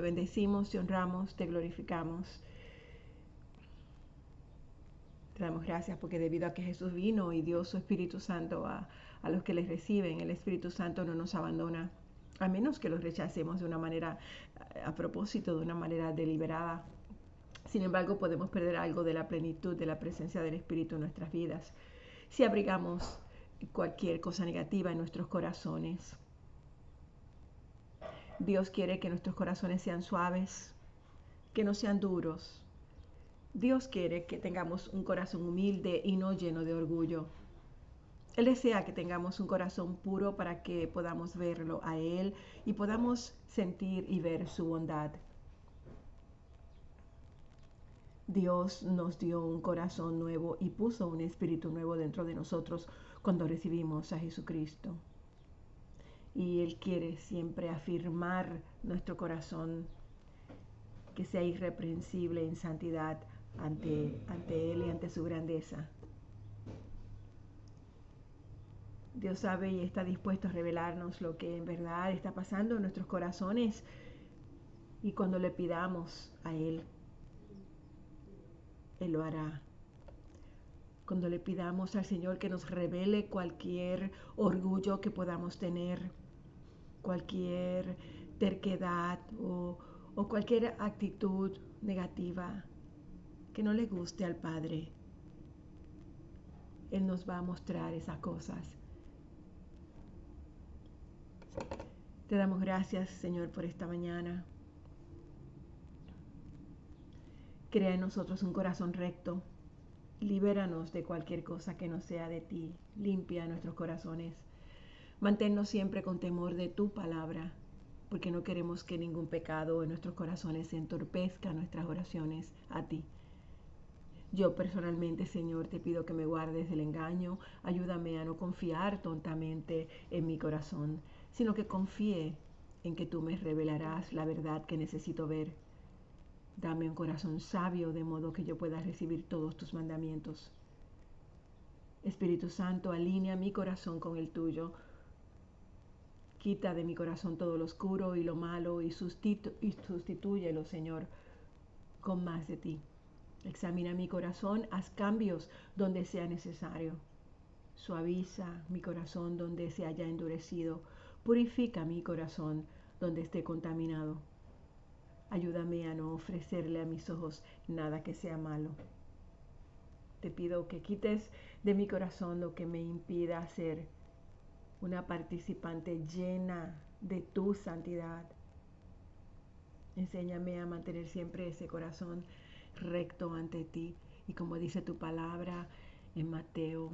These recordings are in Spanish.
te bendecimos, te honramos, te glorificamos. Te damos gracias porque debido a que Jesús vino y dio su Espíritu Santo a, a los que les reciben, el Espíritu Santo no nos abandona, a menos que los rechacemos de una manera a propósito, de una manera deliberada. Sin embargo, podemos perder algo de la plenitud de la presencia del Espíritu en nuestras vidas si abrigamos cualquier cosa negativa en nuestros corazones. Dios quiere que nuestros corazones sean suaves, que no sean duros. Dios quiere que tengamos un corazón humilde y no lleno de orgullo. Él desea que tengamos un corazón puro para que podamos verlo a Él y podamos sentir y ver su bondad. Dios nos dio un corazón nuevo y puso un espíritu nuevo dentro de nosotros cuando recibimos a Jesucristo. Y Él quiere siempre afirmar nuestro corazón que sea irreprensible en santidad ante, ante Él y ante su grandeza. Dios sabe y está dispuesto a revelarnos lo que en verdad está pasando en nuestros corazones y cuando le pidamos a Él, Él lo hará. Cuando le pidamos al Señor que nos revele cualquier orgullo que podamos tener, cualquier terquedad o, o cualquier actitud negativa que no le guste al Padre, Él nos va a mostrar esas cosas Te damos gracias, Señor, por esta mañana. Crea en nosotros un corazón recto. Libéranos de cualquier cosa que no sea de ti. Limpia nuestros corazones. Manténnos siempre con temor de tu palabra, porque no queremos que ningún pecado en nuestros corazones entorpezca nuestras oraciones a ti. Yo personalmente, Señor, te pido que me guardes del engaño. Ayúdame a no confiar tontamente en mi corazón sino que confíe en que tú me revelarás la verdad que necesito ver. Dame un corazón sabio de modo que yo pueda recibir todos tus mandamientos. Espíritu Santo, alinea mi corazón con el tuyo. Quita de mi corazón todo lo oscuro y lo malo y, sustitu y sustitúyelo, Señor, con más de ti. Examina mi corazón, haz cambios donde sea necesario. Suaviza mi corazón donde se haya endurecido Purifica mi corazón donde esté contaminado. Ayúdame a no ofrecerle a mis ojos nada que sea malo. Te pido que quites de mi corazón lo que me impida ser una participante llena de tu santidad. Enséñame a mantener siempre ese corazón recto ante ti. Y como dice tu palabra en Mateo,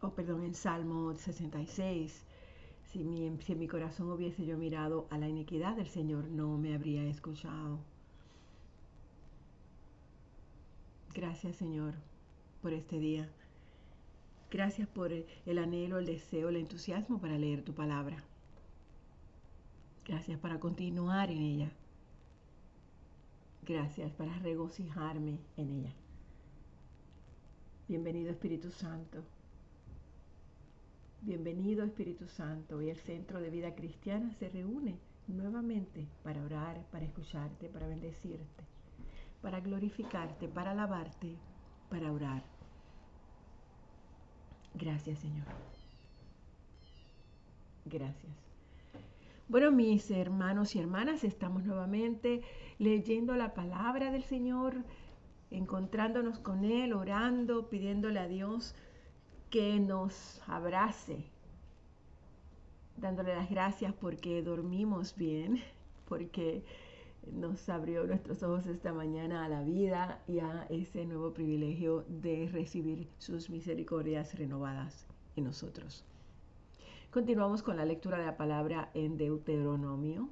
o oh, perdón, en Salmo 66, si mi, si mi corazón hubiese yo mirado a la iniquidad del Señor, no me habría escuchado. Gracias Señor por este día. Gracias por el anhelo, el deseo, el entusiasmo para leer tu palabra. Gracias para continuar en ella. Gracias para regocijarme en ella. Bienvenido Espíritu Santo. Bienvenido Espíritu Santo y el Centro de Vida Cristiana se reúne nuevamente para orar, para escucharte, para bendecirte, para glorificarte, para alabarte, para orar. Gracias Señor. Gracias. Bueno, mis hermanos y hermanas, estamos nuevamente leyendo la palabra del Señor, encontrándonos con Él, orando, pidiéndole a Dios que nos abrace, dándole las gracias porque dormimos bien, porque nos abrió nuestros ojos esta mañana a la vida y a ese nuevo privilegio de recibir sus misericordias renovadas en nosotros. Continuamos con la lectura de la palabra en Deuteronomio,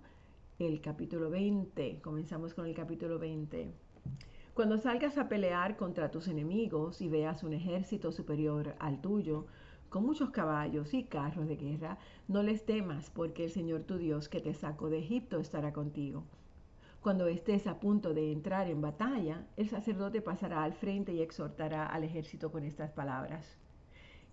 el capítulo 20. Comenzamos con el capítulo 20. Cuando salgas a pelear contra tus enemigos y veas un ejército superior al tuyo, con muchos caballos y carros de guerra, no les temas, porque el Señor tu Dios que te sacó de Egipto estará contigo. Cuando estés a punto de entrar en batalla, el sacerdote pasará al frente y exhortará al ejército con estas palabras.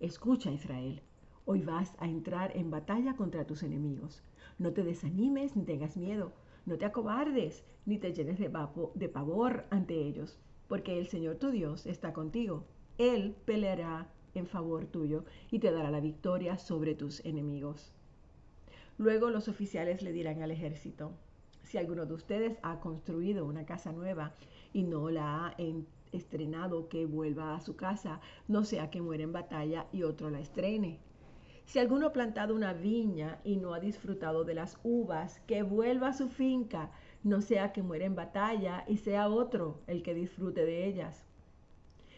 Escucha, Israel, hoy vas a entrar en batalla contra tus enemigos. No te desanimes ni tengas miedo No te acobardes, ni te llenes de, de pavor ante ellos, porque el Señor tu Dios está contigo. Él peleará en favor tuyo y te dará la victoria sobre tus enemigos. Luego los oficiales le dirán al ejército, si alguno de ustedes ha construido una casa nueva y no la ha estrenado, que vuelva a su casa, no sea que muera en batalla y otro la estrene. Si alguno ha plantado una viña y no ha disfrutado de las uvas, que vuelva a su finca, no sea que muera en batalla y sea otro el que disfrute de ellas.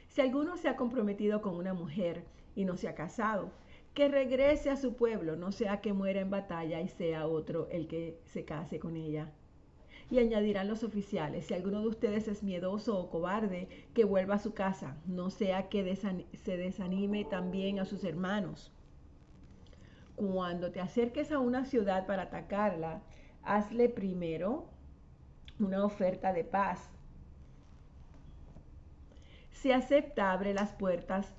Si alguno se ha comprometido con una mujer y no se ha casado, que regrese a su pueblo, no sea que muera en batalla y sea otro el que se case con ella. Y añadirán los oficiales, si alguno de ustedes es miedoso o cobarde, que vuelva a su casa, no sea que se desanime también a sus hermanos. Cuando te acerques a una ciudad para atacarla, hazle primero una oferta de paz. Si acepta, abre las puertas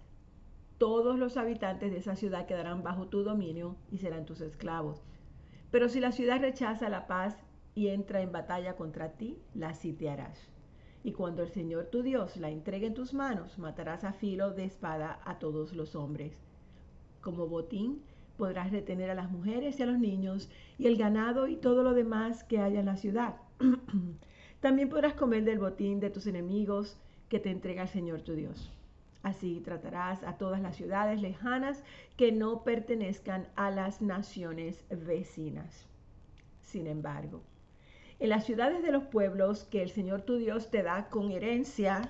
todos los habitantes de esa ciudad quedarán bajo tu dominio y serán tus esclavos. Pero si la ciudad rechaza la paz y entra en batalla contra ti, la sitiarás. Y cuando el Señor tu Dios la entregue en tus manos, matarás a filo de espada a todos los hombres. Como botín podrás retener a las mujeres y a los niños y el ganado y todo lo demás que haya en la ciudad. También podrás comer del botín de tus enemigos que te entrega el Señor tu Dios. Así tratarás a todas las ciudades lejanas que no pertenezcan a las naciones vecinas. Sin embargo, en las ciudades de los pueblos que el Señor tu Dios te da con herencia,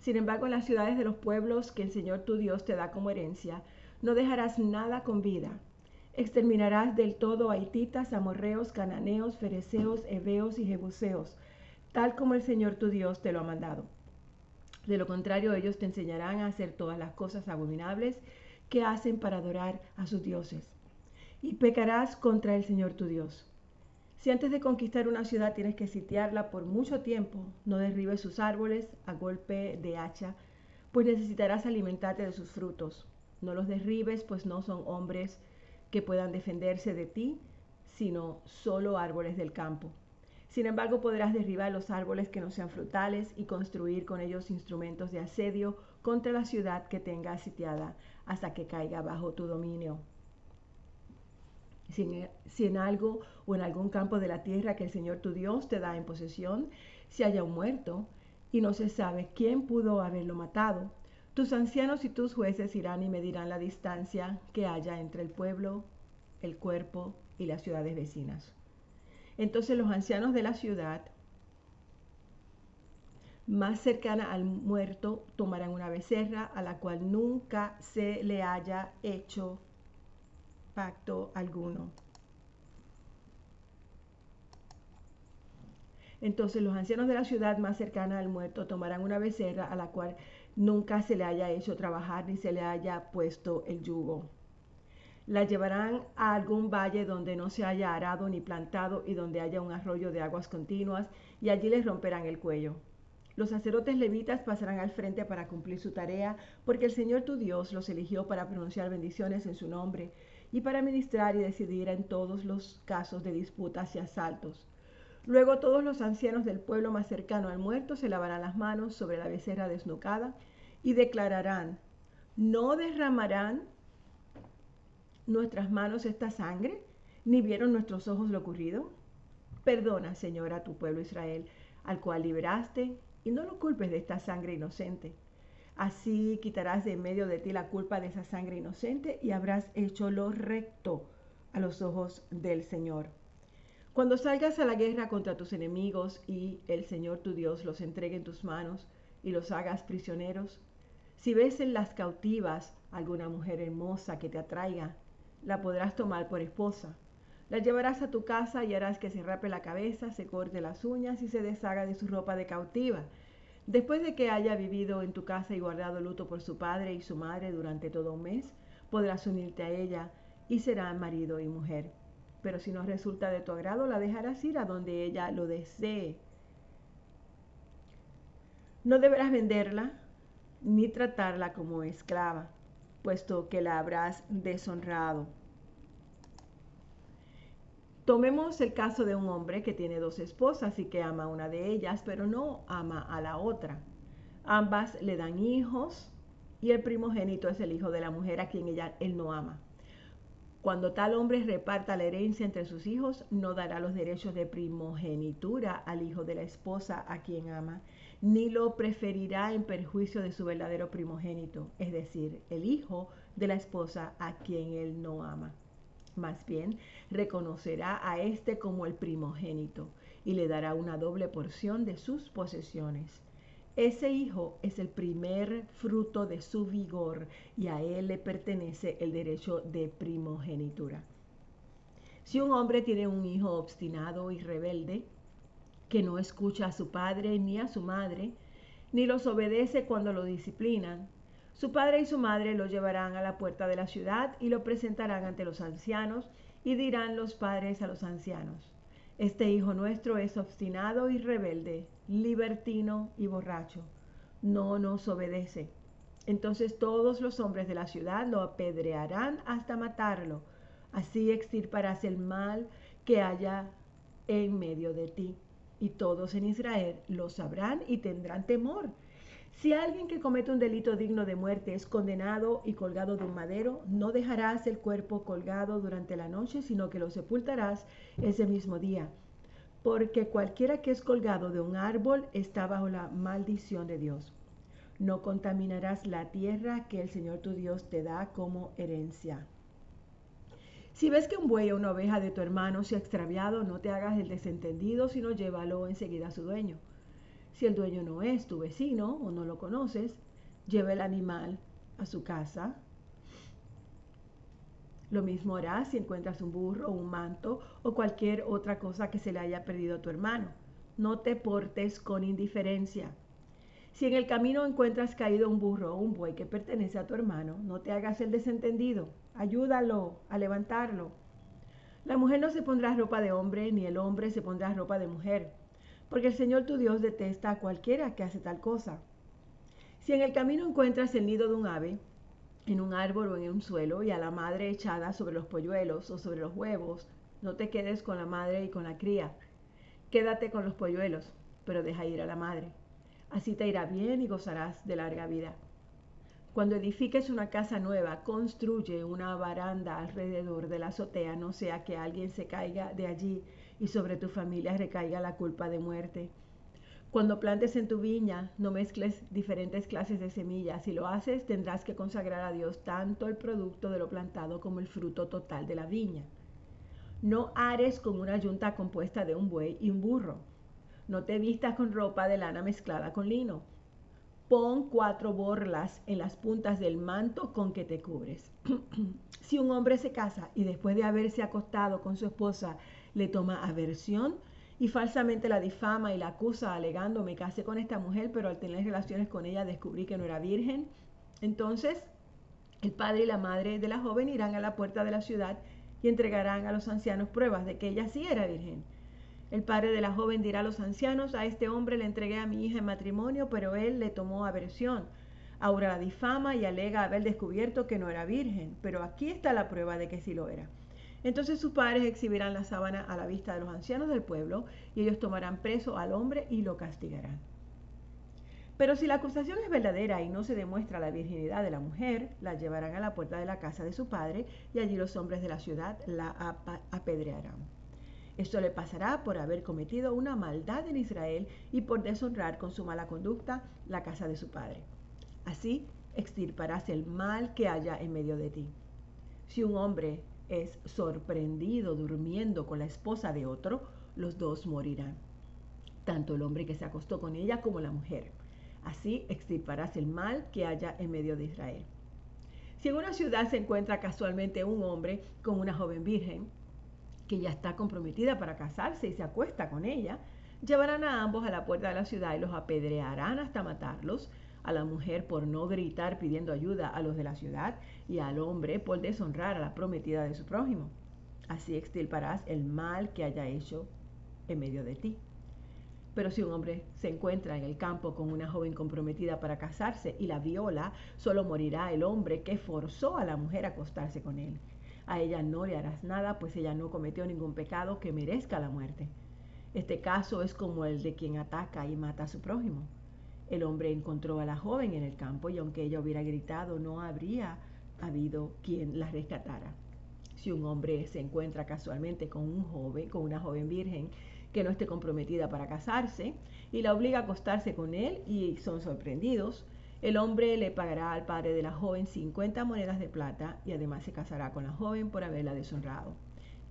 Sin embargo, en las ciudades de los pueblos que el Señor tu Dios te da como herencia, no dejarás nada con vida. Exterminarás del todo a hititas, amorreos, cananeos, fereceos, heveos y jebuseos, tal como el Señor tu Dios te lo ha mandado. De lo contrario, ellos te enseñarán a hacer todas las cosas abominables que hacen para adorar a sus dioses. Y pecarás contra el Señor tu Dios. Si antes de conquistar una ciudad tienes que sitiarla por mucho tiempo, no derribes sus árboles a golpe de hacha, pues necesitarás alimentarte de sus frutos. No los derribes, pues no son hombres que puedan defenderse de ti, sino solo árboles del campo. Sin embargo, podrás derribar los árboles que no sean frutales y construir con ellos instrumentos de asedio contra la ciudad que tenga sitiada hasta que caiga bajo tu dominio. Si en, algo o en algún campo de la tierra que el Señor tu Dios te da en posesión, se haya un muerto y no se sabe quién pudo haberlo matado, tus ancianos y tus jueces irán y medirán la distancia que haya entre el pueblo, el cuerpo y las ciudades vecinas. Entonces los ancianos de la ciudad más cercana al muerto tomarán una becerra a la cual nunca se le haya hecho pacto alguno. Entonces los ancianos de la ciudad más cercana al muerto tomarán una becerra a la cual nunca se le haya hecho trabajar ni se le haya puesto el yugo. La llevarán a algún valle donde no se haya arado ni plantado y donde haya un arroyo de aguas continuas y allí les romperán el cuello. Los sacerdotes levitas pasarán al frente para cumplir su tarea, porque el Señor tu Dios los eligió para pronunciar bendiciones en su nombre y para ministrar y decidir en todos los casos de disputas y asaltos. Luego todos los ancianos del pueblo más cercano al muerto se lavarán las manos sobre la becerra desnucada y declararán, no derramarán nuestras manos esta sangre, ni vieron nuestros ojos lo ocurrido. Perdona, Señor, a tu pueblo Israel, al cual liberaste, y no lo culpes de esta sangre inocente. Así quitarás de en medio de ti la culpa de esa sangre inocente y habrás hecho lo recto a los ojos del Señor. Cuando salgas a la guerra contra tus enemigos y el Señor tu Dios los entregue en tus manos y los hagas prisioneros, si ves en las cautivas alguna mujer hermosa que te atraiga, la podrás tomar por esposa. La llevarás a tu casa y harás que se rape la cabeza, se corte las uñas y se deshaga de su ropa de cautiva. Después de que haya vivido en tu casa y guardado luto por su padre y su madre durante todo un mes, podrás unirte a ella y serán marido y mujer pero si no resulta de tu agrado, la dejarás ir a donde ella lo desee. No deberás venderla ni tratarla como esclava, puesto que la habrás deshonrado. Tomemos el caso de un hombre que tiene dos esposas y que ama a una de ellas, pero no ama a la otra. Ambas le dan hijos y el primogénito es el hijo de la mujer a quien ella, él no ama. Cuando tal hombre reparta la herencia entre sus hijos, no dará los derechos de primogenitura al hijo de la esposa a quien ama, ni lo preferirá en perjuicio de su verdadero primogénito, es decir, el hijo de la esposa a quien él no ama. Más bien, reconocerá a éste como el primogénito y le dará una doble porción de sus posesiones. Ese hijo es el primer fruto de su vigor y a él le pertenece el derecho de primogenitura. Si un hombre tiene un hijo obstinado y rebelde, que no escucha a su padre ni a su madre, ni los obedece cuando lo disciplinan, su padre y su madre lo llevarán a la puerta de la ciudad y lo presentarán ante los ancianos y dirán los padres a los ancianos, este hijo nuestro es obstinado y rebelde, libertino y borracho. No nos obedece. Entonces todos los hombres de la ciudad lo apedrearán hasta matarlo. Así extirparás el mal que haya en medio de ti. Y todos en Israel lo sabrán y tendrán temor. Si alguien que comete un delito digno de muerte es condenado y colgado de un madero, no dejarás el cuerpo colgado durante la noche, sino que lo sepultarás ese mismo día porque cualquiera que es colgado de un árbol está bajo la maldición de Dios. No contaminarás la tierra que el Señor tu Dios te da como herencia. Si ves que un buey o una oveja de tu hermano se ha extraviado, no te hagas el desentendido, sino llévalo enseguida a su dueño. Si el dueño no es tu vecino o no lo conoces, lleva el animal a su casa lo mismo harás si encuentras un burro, un manto o cualquier otra cosa que se le haya perdido a tu hermano. No te portes con indiferencia. Si en el camino encuentras caído un burro o un buey que pertenece a tu hermano, no te hagas el desentendido. Ayúdalo a levantarlo. La mujer no se pondrá ropa de hombre, ni el hombre se pondrá ropa de mujer, porque el Señor tu Dios detesta a cualquiera que hace tal cosa. Si en el camino encuentras el nido de un ave, en un árbol o en un suelo y a la madre echada sobre los polluelos o sobre los huevos. No te quedes con la madre y con la cría. Quédate con los polluelos, pero deja ir a la madre. Así te irá bien y gozarás de larga vida. Cuando edifiques una casa nueva, construye una baranda alrededor de la azotea, no sea que alguien se caiga de allí y sobre tu familia recaiga la culpa de muerte. Cuando plantes en tu viña, no mezcles diferentes clases de semillas. Si lo haces, tendrás que consagrar a Dios tanto el producto de lo plantado como el fruto total de la viña. No ares con una yunta compuesta de un buey y un burro. No te vistas con ropa de lana mezclada con lino. Pon cuatro borlas en las puntas del manto con que te cubres. si un hombre se casa y después de haberse acostado con su esposa le toma aversión, y falsamente la difama y la acusa alegando me casé con esta mujer, pero al tener relaciones con ella descubrí que no era virgen. Entonces, el padre y la madre de la joven irán a la puerta de la ciudad y entregarán a los ancianos pruebas de que ella sí era virgen. El padre de la joven dirá a los ancianos, a este hombre le entregué a mi hija en matrimonio, pero él le tomó aversión. Ahora la difama y alega haber descubierto que no era virgen, pero aquí está la prueba de que sí lo era. Entonces sus padres exhibirán la sábana a la vista de los ancianos del pueblo y ellos tomarán preso al hombre y lo castigarán. Pero si la acusación es verdadera y no se demuestra la virginidad de la mujer, la llevarán a la puerta de la casa de su padre y allí los hombres de la ciudad la apedrearán. Esto le pasará por haber cometido una maldad en Israel y por deshonrar con su mala conducta la casa de su padre. Así extirparás el mal que haya en medio de ti. Si un hombre es sorprendido durmiendo con la esposa de otro, los dos morirán, tanto el hombre que se acostó con ella como la mujer. Así extirparás el mal que haya en medio de Israel. Si en una ciudad se encuentra casualmente un hombre con una joven virgen, que ya está comprometida para casarse y se acuesta con ella, llevarán a ambos a la puerta de la ciudad y los apedrearán hasta matarlos, a la mujer por no gritar pidiendo ayuda a los de la ciudad y al hombre por deshonrar a la prometida de su prójimo. Así extirparás el mal que haya hecho en medio de ti. Pero si un hombre se encuentra en el campo con una joven comprometida para casarse y la viola, solo morirá el hombre que forzó a la mujer a acostarse con él. A ella no le harás nada, pues ella no cometió ningún pecado que merezca la muerte. Este caso es como el de quien ataca y mata a su prójimo. El hombre encontró a la joven en el campo y aunque ella hubiera gritado, no habría habido quien la rescatara. Si un hombre se encuentra casualmente con un joven, con una joven virgen que no esté comprometida para casarse y la obliga a acostarse con él y son sorprendidos, el hombre le pagará al padre de la joven 50 monedas de plata y además se casará con la joven por haberla deshonrado.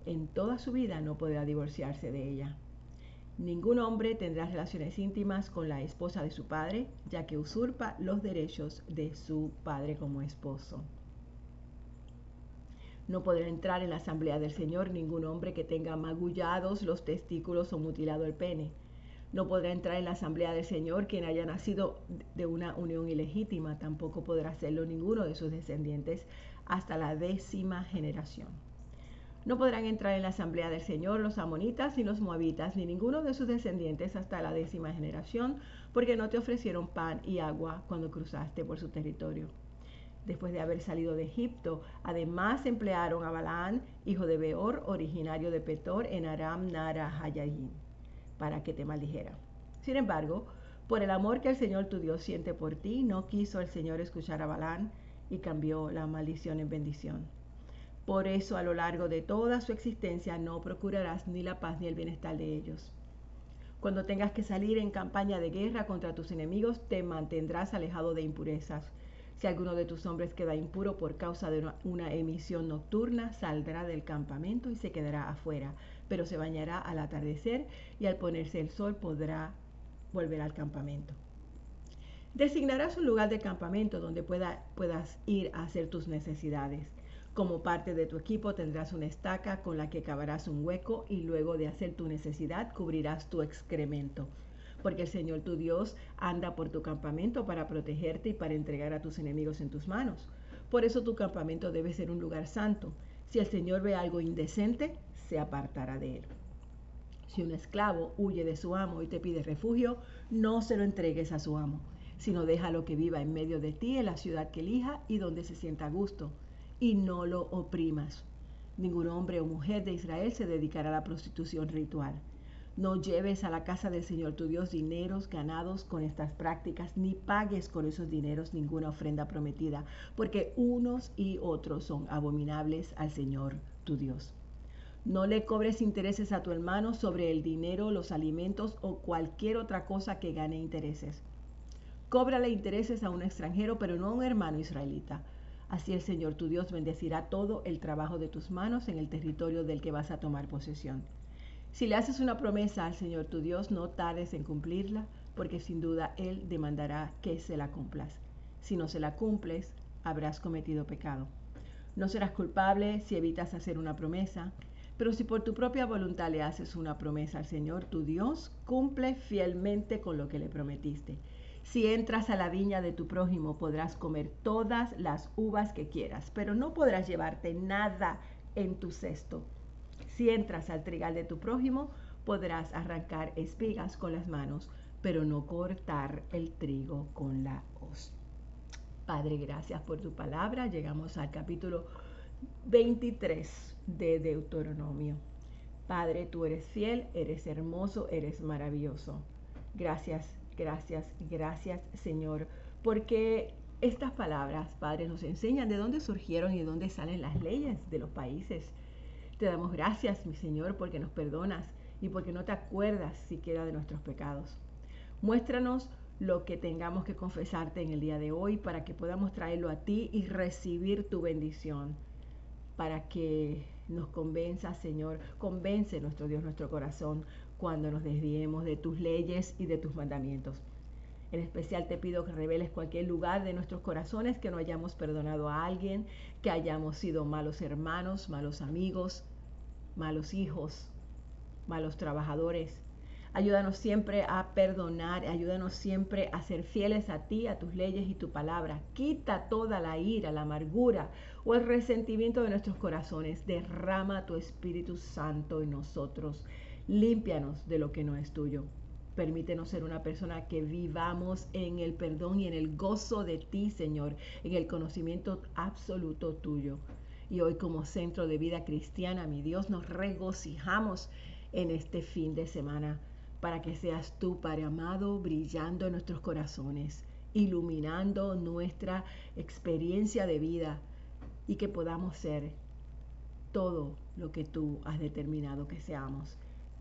En toda su vida no podrá divorciarse de ella. Ningún hombre tendrá relaciones íntimas con la esposa de su padre, ya que usurpa los derechos de su padre como esposo. No podrá entrar en la asamblea del Señor ningún hombre que tenga magullados los testículos o mutilado el pene. No podrá entrar en la asamblea del Señor quien haya nacido de una unión ilegítima. Tampoco podrá hacerlo ninguno de sus descendientes hasta la décima generación. No podrán entrar en la asamblea del Señor los amonitas ni los moabitas, ni ninguno de sus descendientes hasta la décima generación, porque no te ofrecieron pan y agua cuando cruzaste por su territorio después de haber salido de Egipto. Además emplearon a Balaán, hijo de Beor, originario de Petor, en Aram Nara para que te maldijera. Sin embargo, por el amor que el Señor tu Dios siente por ti, no quiso el Señor escuchar a Balaán y cambió la maldición en bendición. Por eso a lo largo de toda su existencia no procurarás ni la paz ni el bienestar de ellos. Cuando tengas que salir en campaña de guerra contra tus enemigos, te mantendrás alejado de impurezas si alguno de tus hombres queda impuro por causa de una, emisión nocturna, saldrá del campamento y se quedará afuera, pero se bañará al atardecer y al ponerse el sol podrá volver al campamento. Designarás un lugar de campamento donde puedas ir a hacer tus necesidades. Como parte de tu equipo tendrás una estaca con la que cavarás un hueco y luego de hacer tu necesidad cubrirás tu excremento porque el Señor tu Dios anda por tu campamento para protegerte y para entregar a tus enemigos en tus manos. Por eso tu campamento debe ser un lugar santo. Si el Señor ve algo indecente, se apartará de él. Si un esclavo huye de su amo y te pide refugio, no se lo entregues a su amo, sino déjalo que viva en medio de ti en la ciudad que elija y donde se sienta a gusto, y no lo oprimas. Ningún hombre o mujer de Israel se dedicará a la prostitución ritual. No lleves a la casa del Señor tu Dios dineros ganados con estas prácticas, ni pagues con esos dineros ninguna ofrenda prometida, porque unos y otros son abominables al Señor tu Dios. No le cobres intereses a tu hermano sobre el dinero, los alimentos o cualquier otra cosa que gane intereses. Cóbrale intereses a un extranjero, pero no a un hermano israelita. Así el Señor tu Dios bendecirá todo el trabajo de tus manos en el territorio del que vas a tomar posesión. Si le haces una promesa al Señor tu Dios, no tardes en cumplirla, porque sin duda Él demandará que se la cumplas. Si no se la cumples, habrás cometido pecado. No serás culpable si evitas hacer una promesa, pero si por tu propia voluntad le haces una promesa al Señor tu Dios, cumple fielmente con lo que le prometiste. Si entras a la viña de tu prójimo, podrás comer todas las uvas que quieras, pero no podrás llevarte nada en tu cesto si entras al trigal de tu prójimo, podrás arrancar espigas con las manos, pero no cortar el trigo con la hoz. Padre, gracias por tu palabra. Llegamos al capítulo 23 de Deuteronomio. Padre, tú eres fiel, eres hermoso, eres maravilloso. Gracias, gracias, gracias, Señor, porque estas palabras, Padre, nos enseñan de dónde surgieron y de dónde salen las leyes de los países te damos gracias, mi Señor, porque nos perdonas y porque no te acuerdas siquiera de nuestros pecados. Muéstranos lo que tengamos que confesarte en el día de hoy para que podamos traerlo a ti y recibir tu bendición. Para que nos convenza, Señor, convence nuestro Dios nuestro corazón cuando nos desviemos de tus leyes y de tus mandamientos. En especial te pido que reveles cualquier lugar de nuestros corazones que no hayamos perdonado a alguien, que hayamos sido malos hermanos, malos amigos, malos hijos, malos trabajadores. Ayúdanos siempre a perdonar, ayúdanos siempre a ser fieles a ti, a tus leyes y tu palabra. Quita toda la ira, la amargura o el resentimiento de nuestros corazones. Derrama tu Espíritu Santo en nosotros. Límpianos de lo que no es tuyo. Permítenos ser una persona que vivamos en el perdón y en el gozo de ti, Señor, en el conocimiento absoluto tuyo. Y hoy como centro de vida cristiana, mi Dios, nos regocijamos en este fin de semana para que seas tú, Padre amado, brillando en nuestros corazones, iluminando nuestra experiencia de vida y que podamos ser todo lo que tú has determinado que seamos.